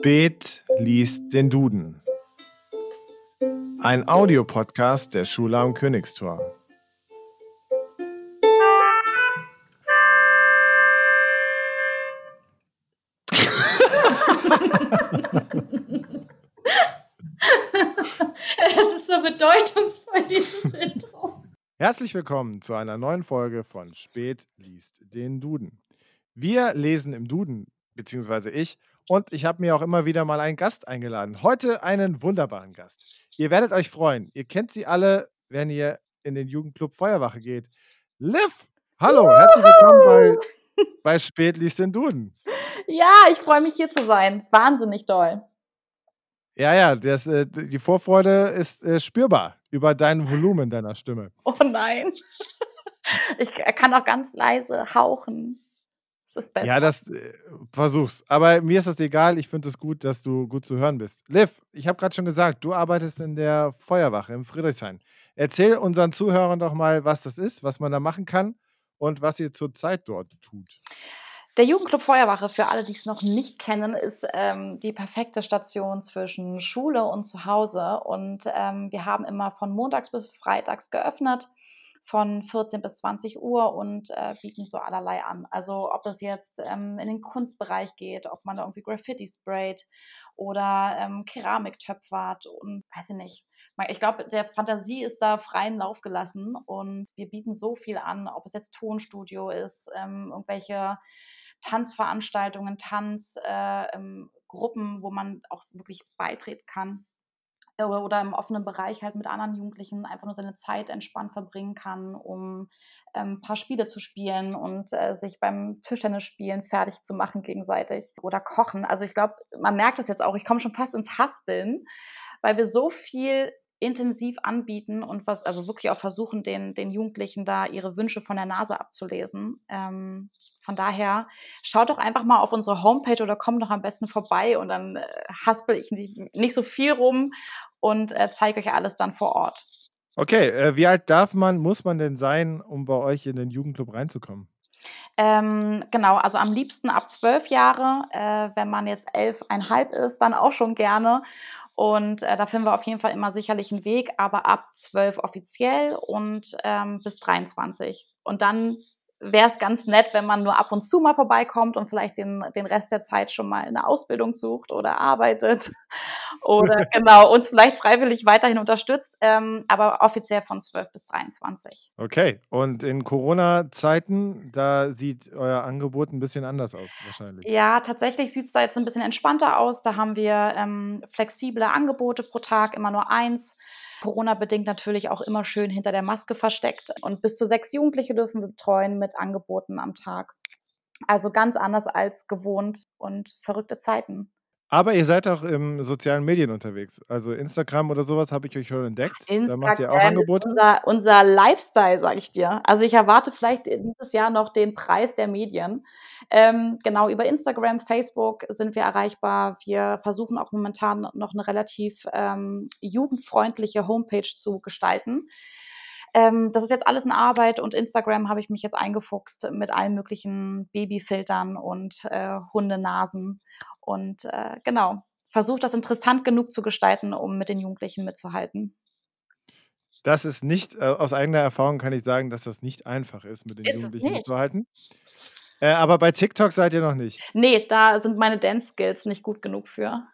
Spät liest den Duden. Ein Audiopodcast der Schule am Königstor. Es ist so bedeutungsvoll, dieses Intro. Herzlich willkommen zu einer neuen Folge von Spät liest den Duden. Wir lesen im Duden, beziehungsweise ich, und ich habe mir auch immer wieder mal einen Gast eingeladen. Heute einen wunderbaren Gast. Ihr werdet euch freuen. Ihr kennt sie alle, wenn ihr in den Jugendclub Feuerwache geht. Liv, hallo, herzlich willkommen bei, bei Spät liest den Duden. Ja, ich freue mich hier zu sein. Wahnsinnig doll. Ja, ja, das, äh, die Vorfreude ist äh, spürbar über dein Volumen deiner Stimme. Oh nein. Ich kann auch ganz leise hauchen. Das ist besser. Ja, das äh, versuch's. Aber mir ist das egal. Ich finde es gut, dass du gut zu hören bist. Liv, ich habe gerade schon gesagt, du arbeitest in der Feuerwache in Friedrichshain. Erzähl unseren Zuhörern doch mal, was das ist, was man da machen kann und was ihr zurzeit dort tut. Der Jugendclub Feuerwache, für alle, die es noch nicht kennen, ist ähm, die perfekte Station zwischen Schule und Zuhause. Und ähm, wir haben immer von montags bis freitags geöffnet, von 14 bis 20 Uhr und äh, bieten so allerlei an. Also ob das jetzt ähm, in den Kunstbereich geht, ob man da irgendwie Graffiti sprayt oder ähm, Keramik und weiß ich nicht. Ich glaube, der Fantasie ist da freien Lauf gelassen und wir bieten so viel an, ob es jetzt Tonstudio ist, ähm, irgendwelche Tanzveranstaltungen, Tanzgruppen, äh, ähm, wo man auch wirklich beitreten kann. Äh, oder, im offenen Bereich halt mit anderen Jugendlichen einfach nur seine Zeit entspannt verbringen kann, um ähm, ein paar Spiele zu spielen und äh, sich beim Tischtennisspielen fertig zu machen gegenseitig oder kochen. Also ich glaube, man merkt das jetzt auch, ich komme schon fast ins Haspeln, weil wir so viel intensiv anbieten und was, also wirklich auch versuchen, den, den Jugendlichen da ihre Wünsche von der Nase abzulesen. Ähm, von daher schaut doch einfach mal auf unsere Homepage oder kommt doch am besten vorbei und dann äh, haspel ich nicht, nicht so viel rum und äh, zeige euch alles dann vor Ort. Okay, äh, wie alt darf man, muss man denn sein, um bei euch in den Jugendclub reinzukommen? Ähm, genau, also am liebsten ab zwölf Jahre. Äh, wenn man jetzt elfeinhalb ist, dann auch schon gerne. Und äh, da finden wir auf jeden Fall immer sicherlich einen Weg, aber ab 12 offiziell und ähm, bis 23. Und dann wäre es ganz nett, wenn man nur ab und zu mal vorbeikommt und vielleicht den, den Rest der Zeit schon mal eine Ausbildung sucht oder arbeitet oder genau uns vielleicht freiwillig weiterhin unterstützt, ähm, aber offiziell von 12 bis 23. Okay, und in Corona-Zeiten, da sieht euer Angebot ein bisschen anders aus wahrscheinlich. Ja, tatsächlich sieht es da jetzt ein bisschen entspannter aus. Da haben wir ähm, flexible Angebote pro Tag, immer nur eins. Corona-bedingt natürlich auch immer schön hinter der Maske versteckt. Und bis zu sechs Jugendliche dürfen wir betreuen mit Angeboten am Tag. Also ganz anders als gewohnt und verrückte Zeiten. Aber ihr seid auch im sozialen Medien unterwegs. Also Instagram oder sowas habe ich euch schon entdeckt. Instagram da macht ihr auch Angebote. Unser, unser Lifestyle, sage ich dir. Also ich erwarte vielleicht dieses Jahr noch den Preis der Medien. Ähm, genau, über Instagram, Facebook sind wir erreichbar. Wir versuchen auch momentan noch eine relativ ähm, jugendfreundliche Homepage zu gestalten. Ähm, das ist jetzt alles in Arbeit und Instagram habe ich mich jetzt eingefuchst mit allen möglichen Babyfiltern und äh, Hundenasen und äh, genau, versucht das interessant genug zu gestalten, um mit den Jugendlichen mitzuhalten. Das ist nicht, äh, aus eigener Erfahrung kann ich sagen, dass das nicht einfach ist, mit den Ist Jugendlichen mitzuhalten. Äh, aber bei TikTok seid ihr noch nicht. Nee, da sind meine Dance-Skills nicht gut genug für.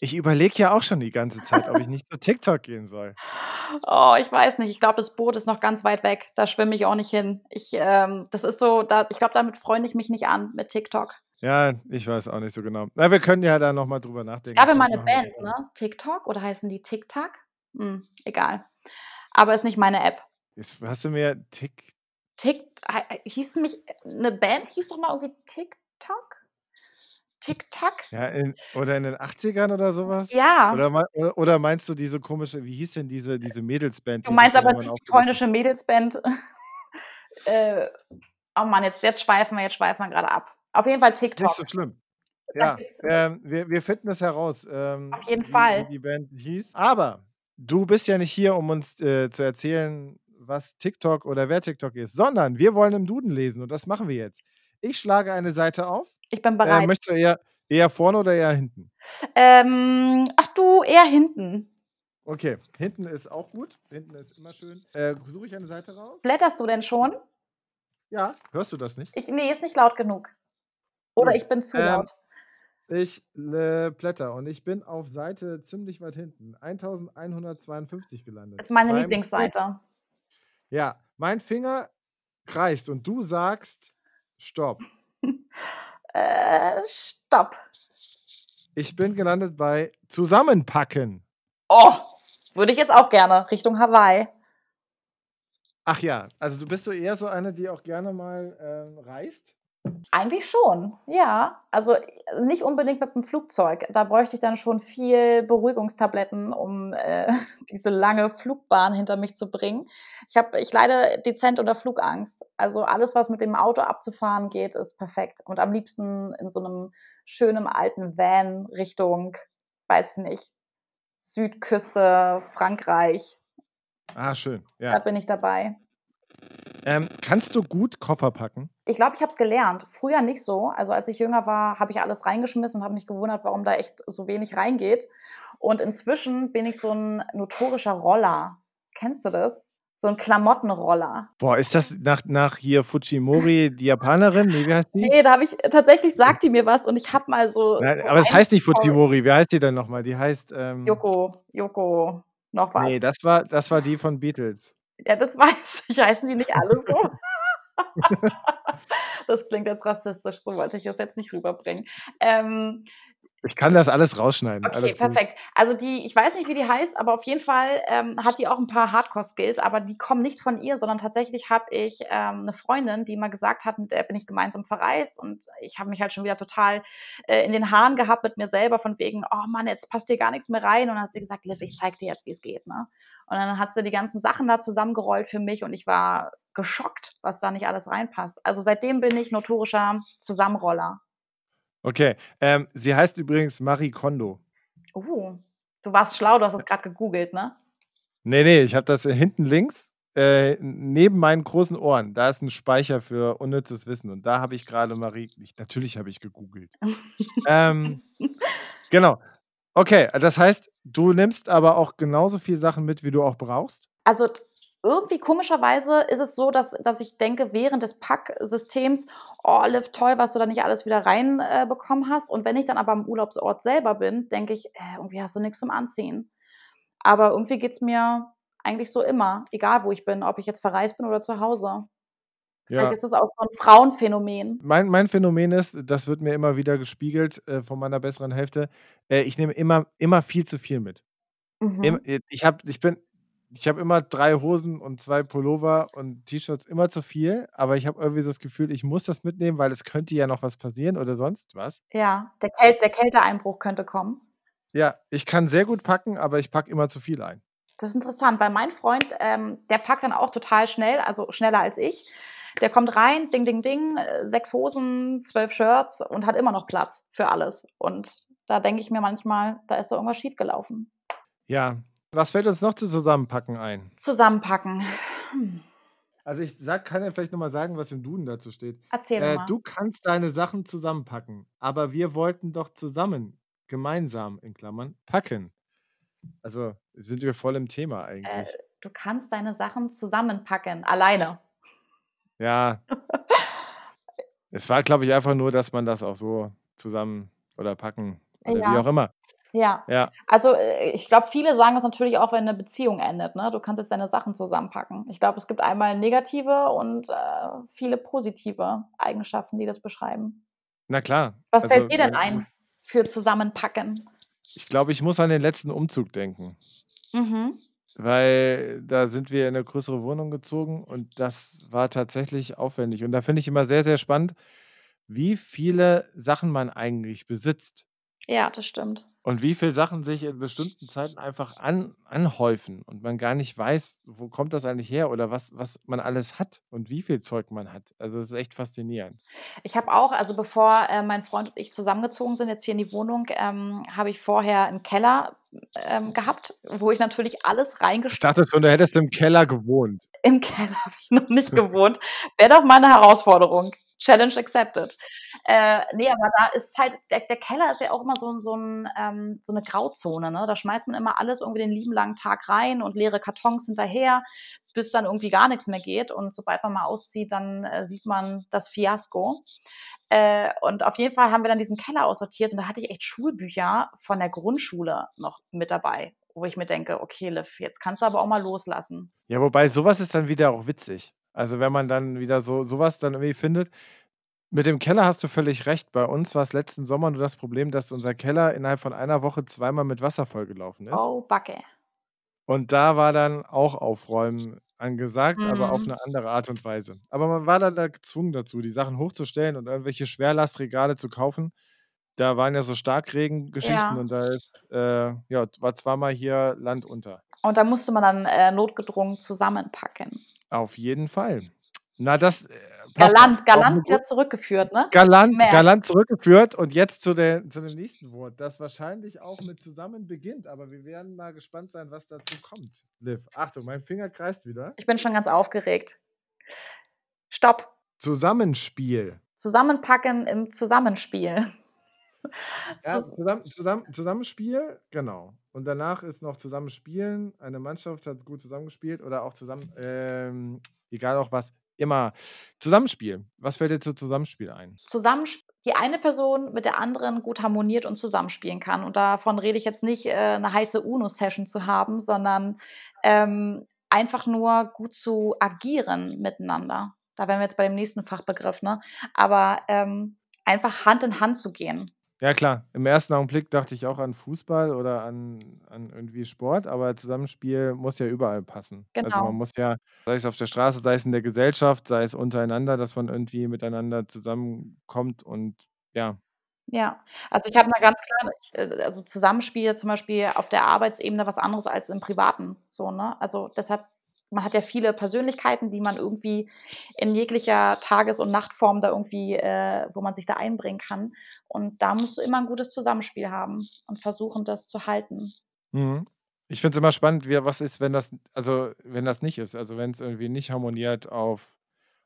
Ich überlege ja auch schon die ganze Zeit, ob ich nicht zu TikTok gehen soll. Oh, ich weiß nicht. Ich glaube, das Boot ist noch ganz weit weg. Da schwimme ich auch nicht hin. Ich, ähm, das ist so, da, ich glaube, damit freue ich mich nicht an mit TikTok. Ja, ich weiß auch nicht so genau. Na, wir können ja da nochmal drüber nachdenken. Ich habe mal eine Band, ne? TikTok oder heißen die TikTok? Hm, egal. Aber ist nicht meine App. Jetzt hast du mir Tik. Tik hieß mich eine Band hieß doch mal irgendwie TikTok? TikTok? Ja, in, oder in den 80ern oder sowas? Ja. Oder, oder meinst du diese komische, wie hieß denn diese, diese Mädelsband? Du meinst aber nicht die polnische Mädelsband. äh, oh Mann, jetzt, jetzt schweifen wir, jetzt schweifen wir gerade ab. Auf jeden Fall TikTok. Nicht so schlimm. Ja, ähm, wir, wir finden es heraus. Ähm, Auf jeden wie, Fall. Wie die Band hieß. Aber du bist ja nicht hier, um uns äh, zu erzählen, was TikTok oder wer TikTok ist, sondern wir wollen im Duden lesen und das machen wir jetzt. Ich schlage eine Seite auf. Ich bin Äh, bereit. möchtest, du eher, Eher vorne oder eher hinten? Ähm, ach du, eher hinten. Okay, hinten ist auch gut. Hinten ist immer schön. Äh, suche ich eine Seite raus? Blätterst du denn schon? Ja, hörst du das nicht? Ich, nee, ist nicht laut genug. Oder ich bin zu Ähm, laut. ich äh, blätter und ich bin auf Seite ziemlich weit hinten. 1152 gelandet. Ist meine Beim Lieblingsseite. Ja, mein Finger kreist und du sagst Stopp. Äh, stopp. Ich bin gelandet bei Zusammenpacken. Oh, würde ich jetzt auch gerne Richtung Hawaii. Ach ja, also du bist du eher so eine, die auch gerne mal ähm, reist? Eigentlich schon, ja. Also nicht unbedingt mit dem Flugzeug. Da bräuchte ich dann schon viel Beruhigungstabletten, um äh, diese lange Flugbahn hinter mich zu bringen. Ich habe, ich leide dezent unter Flugangst. Also alles, was mit dem Auto abzufahren geht, ist perfekt. Und am liebsten in so einem schönen alten Van Richtung, weiß ich nicht, Südküste, Frankreich. Ah, schön. Da Ja. bin ich dabei. Ähm, kannst du gut Koffer packen? Ich glaube, ich habe es gelernt. Früher nicht so. Also als ich jünger war, habe ich alles reingeschmissen und habe mich gewundert, warum da echt so wenig reingeht. Und inzwischen bin ich so ein notorischer Roller. Kennst du das? So ein Klamottenroller. Boah, ist das nach, nach hier Fujimori, die Japanerin? Nee, wie heißt die? Nee, da habe ich tatsächlich sagt die mir was und ich habe mal so. Nein, so aber es heißt nicht Fujimori. Wie heißt die denn nochmal? Die heißt. Ähm, Yoko, Yoko, noch was. Nee, das war, das war die von Beatles. Ja, das weiß ich. Heißen die nicht alle so? das klingt jetzt rassistisch, so wollte ich das jetzt nicht rüberbringen. Ähm, Ich kann das alles rausschneiden. Okay, alles gut. perfekt. Also die, ich weiß nicht, wie die heißt, aber auf jeden Fall ähm, hat die auch ein paar Hardcore-Skills, aber die kommen nicht von ihr, sondern tatsächlich habe ich ähm, eine Freundin, die mal gesagt hat, mit der bin ich gemeinsam verreist und ich habe mich halt schon wieder total äh, in den Haaren gehabt mit mir selber von wegen, oh Mann, jetzt passt hier gar nichts mehr rein und dann hat sie gesagt, Liv, ich zeig dir jetzt, wie es geht, ne? Und dann hat sie die ganzen Sachen da zusammengerollt für mich und ich war geschockt, was da nicht alles reinpasst. Also seitdem bin ich notorischer Zusammenroller. Okay. Ähm, sie heißt übrigens Marie Kondo. Uh, du warst schlau, du hast es gerade gegoogelt, ne? Nee, nee, ich habe das äh, hinten links äh, neben meinen großen Ohren. Da ist ein Speicher für unnützes Wissen. Und da habe ich gerade Marie. Ich, natürlich habe ich gegoogelt. ähm, genau. Okay, das heißt, du nimmst aber auch genauso viel Sachen mit, wie du auch brauchst. Also irgendwie komischerweise ist es so, dass, dass ich denke, während des Packsystems, oh, Liv, toll, was du da nicht alles wieder reinbekommen äh, hast. Und wenn ich dann aber am Urlaubsort selber bin, denke ich, äh, irgendwie hast du nichts zum Anziehen. Aber irgendwie geht es mir eigentlich so immer, egal wo ich bin, ob ich jetzt verreist bin oder zu Hause. Ja. Vielleicht ist es auch so ein Frauenphänomen. Mein, mein Phänomen ist, das wird mir immer wieder gespiegelt äh, von meiner besseren Hälfte. Äh, ich nehme immer, immer viel zu viel mit. Mhm. Im, ich habe ich bin, ich habe immer drei Hosen und zwei Pullover und T-Shirts, immer zu viel, aber ich habe irgendwie das Gefühl, ich muss das mitnehmen, weil es könnte ja noch was passieren oder sonst was. Ja, der, Käl der Kälteeinbruch könnte kommen. Ja, ich kann sehr gut packen, aber ich packe immer zu viel ein. Das ist interessant, weil mein Freund, ähm, der packt dann auch total schnell, also schneller als ich. Der kommt rein, ding, ding, ding, äh, sechs Hosen, zwölf Shirts und hat immer noch Platz für alles. Und da denke ich mir manchmal, da ist doch irgendwas schiefgelaufen. Ja, was fällt uns noch zu Zusammenpacken ein? Zusammenpacken. Hm. Also ich sag, kann ja vielleicht nochmal sagen, was im Duden dazu steht. Erzähl Äh, mal. du kannst deine Sachen zusammenpacken, aber wir wollten doch zusammen, gemeinsam in Klammern, packen. Also sind wir voll im Thema Äh, eigentlich. du kannst deine Sachen zusammenpacken, alleine. Ja. Es war, glaube ich, einfach nur, dass man das auch so zusammen oder packen oder wie Ja. auch immer. Ja, Ja. also äh, ich glaube, viele sagen das natürlich auch, wenn eine Beziehung endet. Ne? Du kannst jetzt deine Sachen zusammenpacken. Ich glaube, es gibt einmal negative und äh, viele positive Eigenschaften, die das beschreiben. Na klar. Was Also, fällt dir denn äh, ein für Zusammenpacken? Ich glaube, ich muss an den letzten Umzug denken, Mhm. Weil da sind wir in eine größere Wohnung gezogen und das war tatsächlich aufwendig. Und da finde ich immer sehr, sehr spannend, wie viele Sachen man eigentlich besitzt Ja, das stimmt. Und wie viele Sachen sich in bestimmten Zeiten einfach an, anhäufen und man gar nicht weiß, wo kommt das eigentlich her oder was, was man alles hat und wie viel Zeug man hat. Also es ist echt faszinierend. Ich habe auch, also bevor äh, mein Freund und ich zusammengezogen sind, jetzt hier in die Wohnung, ähm, habe ich vorher einen Keller ähm, gehabt, wo ich natürlich alles Ich reingesteckt dachte schon, du hättest im Keller gewohnt. Im Keller habe ich noch nicht gewohnt. Wäre doch mal 'ne Herausforderung. Challenge accepted. Äh, ne, aber da ist halt der der Keller ist ja auch immer so so 'n ähm, so 'ne Grauzone, ne? Da schmeißt man immer alles irgendwie den lieben langen Tag rein und leere Kartons hinterher, bis dann irgendwie gar nix mehr geht. Und sobald man mal auszieht, dann, äh, sieht man das Fiasko. Äh, und auf jeden Fall haben wir dann diesen Keller aussortiert und da hatte ich echt Schulbücher von der Grundschule noch mit dabei, wo ich mir denke: „Okay, Liv, jetzt kannst du aber auch mal loslassen.“ Ja, wobei so was ist dann wieder auch witzig. Also, wenn man dann wieder so so was dann irgendwie findet. Mit dem Keller hast du völlig recht. Bei uns war's letzten Sommer nur das Problem, dass unser Keller innerhalb von einer Woche zweimal mit Wasser vollgelaufen ist. Oh, Backe. Und da war dann auch Aufräumen angesagt, aber auf Mhm. 'ne andere Art und Weise. Aber man war dann da gezwungen dazu, die Sachen hochzustellen und irgendwelche Schwerlastregale zu kaufen. Da waren ja so Starkregengeschichten Ja. und da ist, äh ja, war zweimal hier Land unter. Und da musste man dann, äh, notgedrungen zusammenpacken. Auf jeden Fall. Na, das, äh. Galant, galant wieder zurückgeführt, ne? galant galant zurückgeführt und jetzt zu der zu dem nächsten Wort, das wahrscheinlich auch mit zusammen beginnt, aber wir werden mal gespannt sein, was dazu kommt. Liv, Achtung, mein Finger kreist wieder. Ich bin schon ganz aufgeregt. Stopp. Zusammenspiel. Zusammenpacken im Zusammenspiel. Ja, Zus zusammen zusammen Zusammenspiel, genau. Und danach ist noch Zusammenspielen. Eine Mannschaft hat gut zusammengespielt oder auch zusammen ähm, egal auch was, immer. Zusammenspiel. Was fällt dir zu Zusammenspiel ein? Zusammensp die eine Person mit der anderen gut harmoniert und zusammenspielen kann. Und davon rede ich jetzt nicht, äh, 'ne heiße UNO-Session zu haben, sondern, ähm, einfach nur gut zu agieren miteinander. Da wären wir jetzt bei dem nächsten Fachbegriff, ne? Aber, ähm, einfach Hand in Hand zu gehen. Ja klar, im ersten Augenblick dachte ich auch an Fußball oder an an irgendwie Sport, aber Zusammenspiel muss ja überall passen. Also, man Genau. muss ja sei es auf der Straße, sei es in der Gesellschaft, sei es untereinander, dass man irgendwie miteinander zusammenkommt und ja. Ja, also, ich habe 'ne ganz klare ich äh, also, Zusammenspiel zum Beispiel auf der Arbeitsebene was anderes als im Privaten so, ne? Also, deshalb man hat ja viele Persönlichkeiten, die man irgendwie in jeglicher Tages und Nachtform da irgendwie äh, wo man sich da einbringen kann. Und da musst du immer 'n gutes Zusammenspiel haben und versuchen, das zu halten. Mhm. Ich finde es immer spannend, wie was ist, wenn das also, wenn das nicht ist. Also, wenn's irgendwie nicht harmoniert auf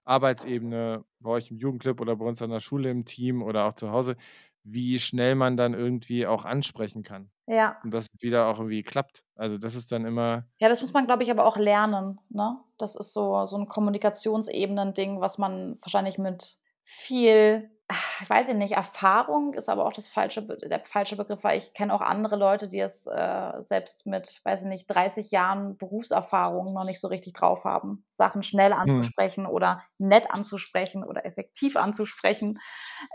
Arbeitsebene, bei euch im Jugendclub oder bei uns an der Schule im Team oder auch zu Hause, wie schnell man dann irgendwie auch ansprechen kann Ja. und das wieder auch irgendwie klappt. Also, das ist dann immer Ja, das muss man, glaube ich, aber auch lernen, ne? Das ist so so 'n Kommunikationsebenen-Ding, was man wahrscheinlich mit viel, weiß ich nicht, Erfahrung ist aber auch das falsche der falsche Begriff, weil ich kenne auch andere Leute, die es, äh, selbst mit, weiß ich nicht, 30 Jahren Berufserfahrung noch nicht so richtig drauf haben, Sachen schnell Mhm. anzusprechen oder nett anzusprechen oder effektiv anzusprechen.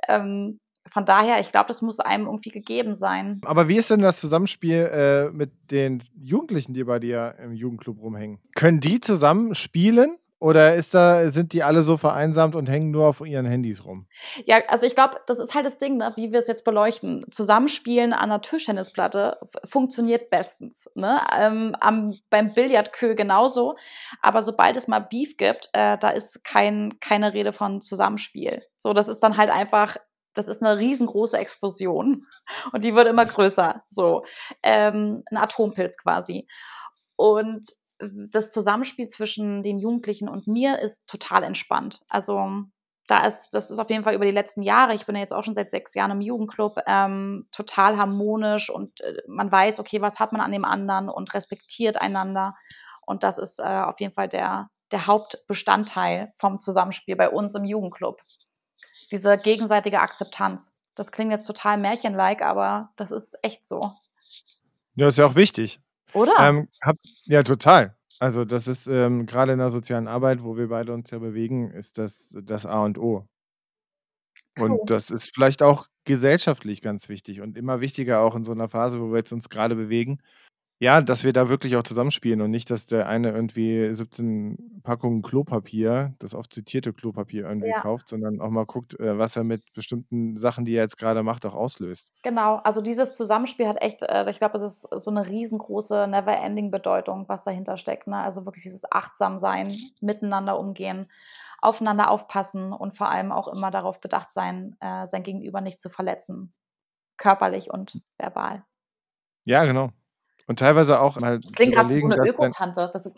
Ähm, von daher, ich glaube, das muss einem irgendwie gegeben sein. Aber wie ist denn das Zusammenspiel, äh, mit den Jugendlichen, die bei dir im Jugendclub rumhängen? Können die zusammen spielen oder ist da sind die alle so vereinsamt und hängen nur auf ihren Handys rum? Ja, also, ich glaube, das ist halt das Ding, ne, wie wir's jetzt beleuchten. Zusammenspielen an 'ner Tischtennisplatte funktioniert bestens, ne? Ähm, am beim Billardqueue genauso. Aber sobald es mal Beef gibt, äh, da ist kein keine Rede von Zusammenspiel. So, das ist dann halt einfach das ist 'ne riesengroße Explosion und die wird immer größer, so. Ähm, 'n Atompilz quasi. Und das Zusammenspiel zwischen den Jugendlichen und mir ist total entspannt. Also, da ist das ist auf jeden Fall über die letzten Jahre ich bin ja jetzt auch schon seit 6 Jahren im Jugendclub, ähm, total harmonisch und, äh, man weiß, okay, was hat man an dem anderen und respektiert einander. Und das ist, äh, auf jeden Fall der der Hauptbestandteil vom Zusammenspiel bei uns im Jugendclub. Diese gegenseitige Akzeptanz. Das klingt jetzt total märchenlike, aber das ist echt so. Ja, ist ja auch wichtig. Oder? Ähm, habt ja, total. Also, das ist, ähm, grade in der sozialen Arbeit, wo wir beide uns ja bewegen, ist das das A und O. Und das ist vielleicht auch gesellschaftlich ganz wichtig und immer wichtiger auch in so 'ner Phase, wo wir jetzt uns grade bewegen. Ja, dass wir da wirklich auch zusammenspielen und nicht, dass der eine irgendwie 17 Packungen Klopapier, das oft zitierte Klopapier irgendwie Ja. kauft, sondern auch mal guckt, äh, was er mit bestimmten Sachen, die er jetzt grade macht, auch auslöst. Genau, also, dieses Zusammenspiel hat echt äh, ich glaube, das ist so 'ne riesengroße never ending Bedeutung, was dahinter steckt, ne? Also, wirklich dieses Achtsam-Sein, miteinander umgehen, aufeinander aufpassen und vor allem auch immer darauf bedacht sein, äh, sein Gegenüber nicht zu verletzen, körperlich und verbal. Ja, genau. Und teilweise auch mal zu grad wie so überlegen, 'ne dass dein Ökotante. Das das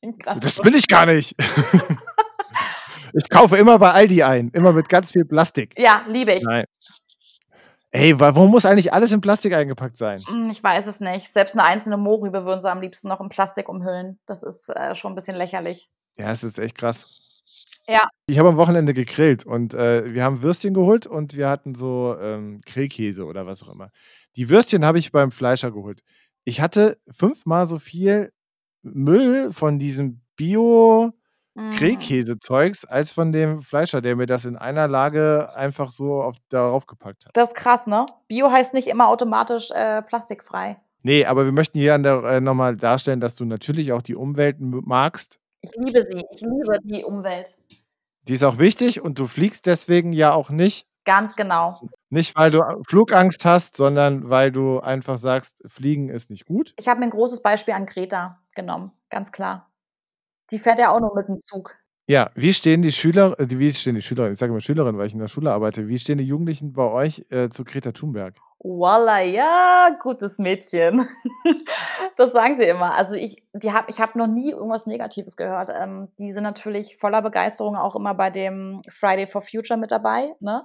klingt Das so. bin ich gar nicht. Ich kaufe immer bei Aldi ein, immer mit ganz viel Plastik. Ja, liebe ich. Nein. Ey, warum muss eigentlich alles in Plastik eingepackt sein? Hm, ich weiß es nicht. Selbst eine einzelne Mohrrübe würden sie am liebsten noch in Plastik umhüllen. Das ist äh, schon ein bisschen lächerlich. Ja, es ist echt krass. Ja. Ich habe am Wochenende gegrillt und äh, wir haben Würstchen geholt und wir hatten so ähm, Grillkäse oder was auch immer. Die Würstchen habe ich beim Fleischer geholt. Ich hatte fünfmal so viel Müll von diesem Bio Mhm. Grillkäse-Zeugs als von dem Fleischer, der mir das in einer Lage einfach so auf, darauf gepackt hat. Das ist krass, ne? Bio heißt nicht immer automatisch äh, plastikfrei. Nee, aber wir möchten hier der, äh, nochmal darstellen, dass du natürlich auch die Umwelt magst. Ich liebe sie. Ich liebe die Umwelt. Die ist auch wichtig und du fliegst deswegen ja auch nicht. Ganz genau. Nicht, weil du Flugangst hast, sondern weil du einfach sagst, Fliegen ist nicht gut. Ich habe mir ein großes Beispiel an Greta genommen, ganz klar. Die fährt ja auch nur mit dem Zug. Ja, wie stehen die Schüler, äh, wie stehen die Schülerinnen, ich sage immer Schülerinnen, weil ich in der Schule arbeite, wie stehen die Jugendlichen bei euch äh, zu Greta Thunberg? Voila, ja, gutes Mädchen. das sagen sie immer. Also ich, die hab, ich habe noch nie irgendwas Negatives gehört. Ähm, die sind natürlich voller Begeisterung auch immer bei dem Friday for Future mit dabei. Ne?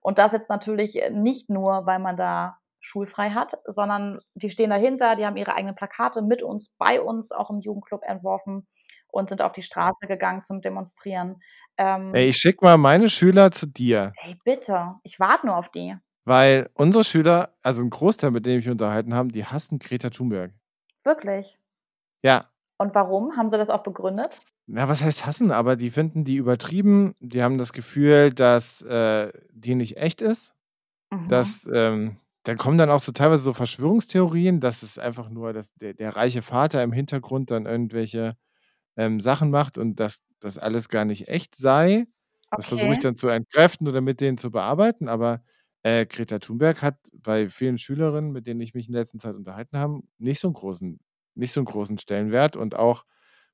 Und das jetzt natürlich nicht nur, weil man da schulfrei hat, sondern die stehen dahinter, die haben ihre eigenen Plakate mit uns, bei uns auch im Jugendclub entworfen und sind auf die Straße gegangen zum Demonstrieren. Ähm, Ey, ich schicke mal meine Schüler zu dir, ey, bitte, ich warte nur auf die. weil unsere Schüler, also ein Großteil, mit dem ich mich unterhalten haben, die hassen Greta Thunberg. Wirklich. Ja, Und warum? Haben sie das auch begründet? na, was heißt hassen? Aber die finden die übertrieben. Die haben das Gefühl, dass äh, die nicht echt ist. Mhm. Dass, ähm, dann kommen dann auch so teilweise so Verschwörungstheorien, dass es einfach nur dass der, der reiche Vater im Hintergrund dann irgendwelche ähm, Sachen macht und dass das alles gar nicht echt sei. Das versuche ich dann zu entkräften oder mit denen zu bearbeiten. Aber äh, Greta Thunberg hat bei vielen Schülerinnen, mit denen ich mich in letzter Zeit unterhalten habe, nicht so einen großen, nicht so einen großen Stellenwert. Und auch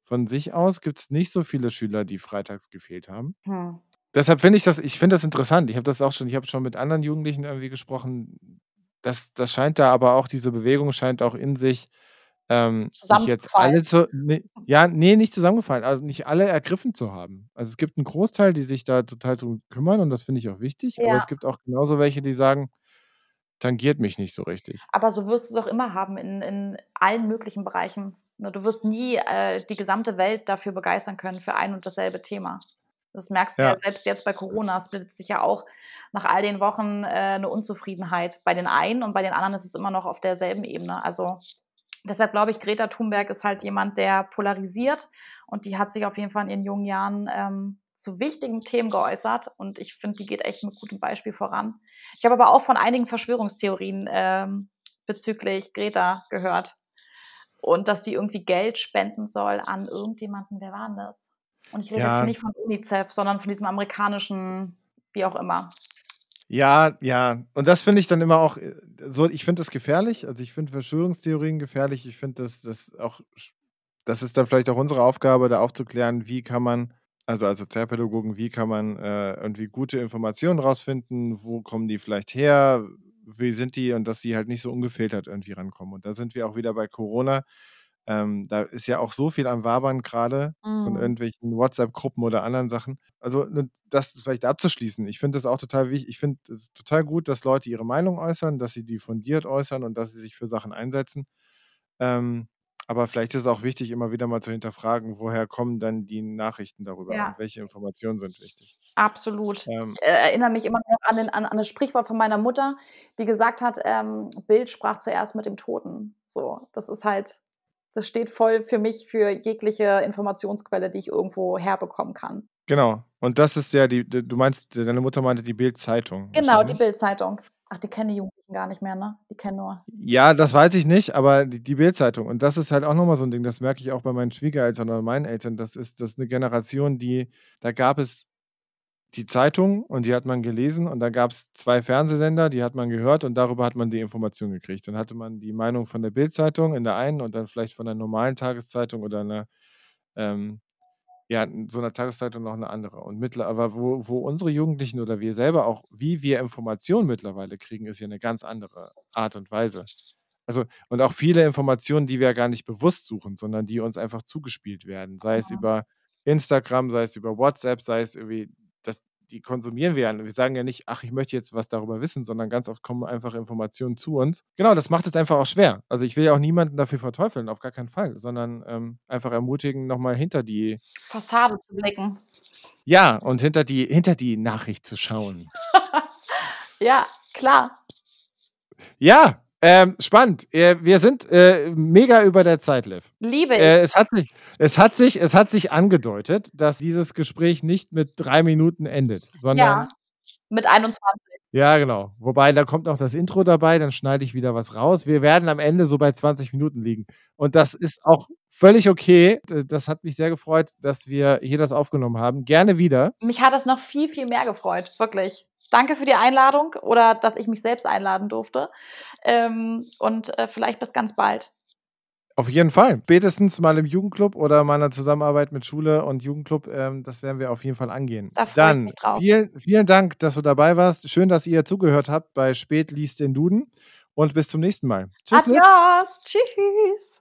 von sich aus gibt es nicht so viele Schüler, die freitags gefehlt haben. Hm. Deshalb finde ich das, ich finde das interessant. Ich habe das auch schon, ich habe schon mit anderen Jugendlichen irgendwie gesprochen. Das, das scheint da aber auch, diese Bewegung scheint auch in sich ähm, nicht jetzt alle zu, ne, ja, nee, nicht zusammengefallen, also nicht alle ergriffen zu haben. Also es gibt einen Großteil, die sich da total drum kümmern und das finde ich auch wichtig, aber Ja. es gibt auch genauso welche, die sagen, tangiert mich nicht so richtig. Aber so wirst du es auch immer haben in, in allen möglichen Bereichen. Ne, Du wirst nie äh, die gesamte Welt dafür begeistern können, für ein und dasselbe Thema. Das merkst du ja, Ja. selbst jetzt bei Corona. Es bildet sich ja auch nach all den Wochen äh, eine Unzufriedenheit bei den einen und bei den anderen ist es immer noch auf derselben Ebene. Also deshalb glaube ich, Greta Thunberg ist halt jemand, der polarisiert und die hat sich auf jeden Fall in ihren jungen Jahren ähm, zu wichtigen Themen geäußert und ich finde, die geht echt mit gutem Beispiel voran. Ich habe aber auch von einigen Verschwörungstheorien ähm, bezüglich Greta gehört und dass die irgendwie Geld spenden soll an irgendjemanden. Wer war denn das? Und ich rede Ja. jetzt nicht von UNICEF, sondern von diesem amerikanischen, wie auch immer. Ja, ja. Und das finde ich dann immer auch äh, so, ich finde das gefährlich. Also ich finde Verschwörungstheorien gefährlich. Ich finde das, das auch, das ist dann vielleicht auch unsere Aufgabe, da aufzuklären, wie kann man, also als Sozialpädagogen, wie kann man äh, irgendwie gute Informationen rausfinden, wo kommen die vielleicht her, wie sind die und dass die halt nicht so ungefiltert irgendwie rankommen. Und da sind wir auch wieder bei Corona. Ähm, da ist ja auch so viel am Wabern gerade von Mhm. irgendwelchen WhatsApp-Gruppen oder anderen Sachen. Also ne, das vielleicht abzuschließen. Ich finde das auch total wichtig. Ich finde es total gut, dass Leute ihre Meinung äußern, dass sie die fundiert äußern und dass sie sich für Sachen einsetzen. Ähm, aber vielleicht ist es auch wichtig, immer wieder mal zu hinterfragen, woher kommen dann die Nachrichten darüber Ja. und welche Informationen sind wichtig. Absolut. Ähm, Ich äh, erinnere mich immer an, den, an, an das Sprichwort von meiner Mutter, die gesagt hat, ähm, Bild sprach zuerst mit dem Toten. So, das ist halt, das steht voll für mich für jegliche Informationsquelle, die ich irgendwo herbekommen kann. genau. Und das ist ja die, du meinst, deine Mutter meinte die Bild-Zeitung. Genau, die. Bild-Zeitung. Ach, die kennen die Jugendlichen gar nicht mehr, ne? Die kennen nur. Ja, das weiß ich nicht, aber die, die Bild-Zeitung. Und das ist halt auch nochmal so ein Ding, das merke ich auch bei meinen Schwiegereltern oder meinen Eltern. Das ist, das ist eine Generation, die, da gab es die Zeitung und die hat man gelesen und da gab es zwei Fernsehsender, die hat man gehört und darüber hat man die Information gekriegt. Dann hatte man die Meinung von der Bild-Zeitung in der einen und dann vielleicht von der normalen Tageszeitung oder einer, ähm, ja, so einer Tageszeitung noch eine andere. Und mittler, aber wo, wo unsere Jugendlichen oder wir selber auch, wie wir Informationen mittlerweile kriegen, ist ja eine ganz andere Art und Weise. Also, und auch viele Informationen, die wir gar nicht bewusst suchen, sondern die uns einfach zugespielt werden, sei es über Instagram, sei es über WhatsApp, sei es irgendwie, die konsumieren wir ja. Wir sagen ja nicht, ach, ich möchte jetzt was darüber wissen, sondern ganz oft kommen einfach Informationen zu uns. Genau, das macht es einfach auch schwer. Also ich will ja auch niemanden dafür verteufeln, auf gar keinen Fall, sondern ähm, einfach ermutigen, nochmal hinter die Fassade zu blicken. Ja, und hinter die, hinter die Nachricht zu schauen. ja, klar. Ja, ähm, spannend. Äh, wir sind äh, mega über der Zeit, Liv. Liebe ich. Äh, es, hat sich, es, hat sich, es hat sich angedeutet, dass dieses Gespräch nicht mit drei Minuten endet, sondern. Ja, mit 21. Ja, genau. Wobei, da kommt noch das Intro dabei, dann schneide ich wieder was raus. Wir werden am Ende so bei 20 Minuten liegen. Und das ist auch völlig okay. Das hat mich sehr gefreut, dass wir hier das aufgenommen haben. Gerne wieder. Mich hat das noch viel, viel mehr gefreut, wirklich. Danke für die Einladung oder dass ich mich selbst einladen durfte. Ähm, und äh, vielleicht bis ganz bald. Auf jeden Fall. Spätestens mal im Jugendclub oder meiner Zusammenarbeit mit Schule und Jugendclub. Ähm, das werden wir auf jeden Fall angehen. Da Dann vielen, vielen Dank, dass du dabei warst. Schön, dass ihr zugehört habt bei Spät liest den Duden. Und bis zum nächsten Mal. Tschüss. Adios. Tschüss.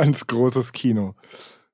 Ganz großes Kino.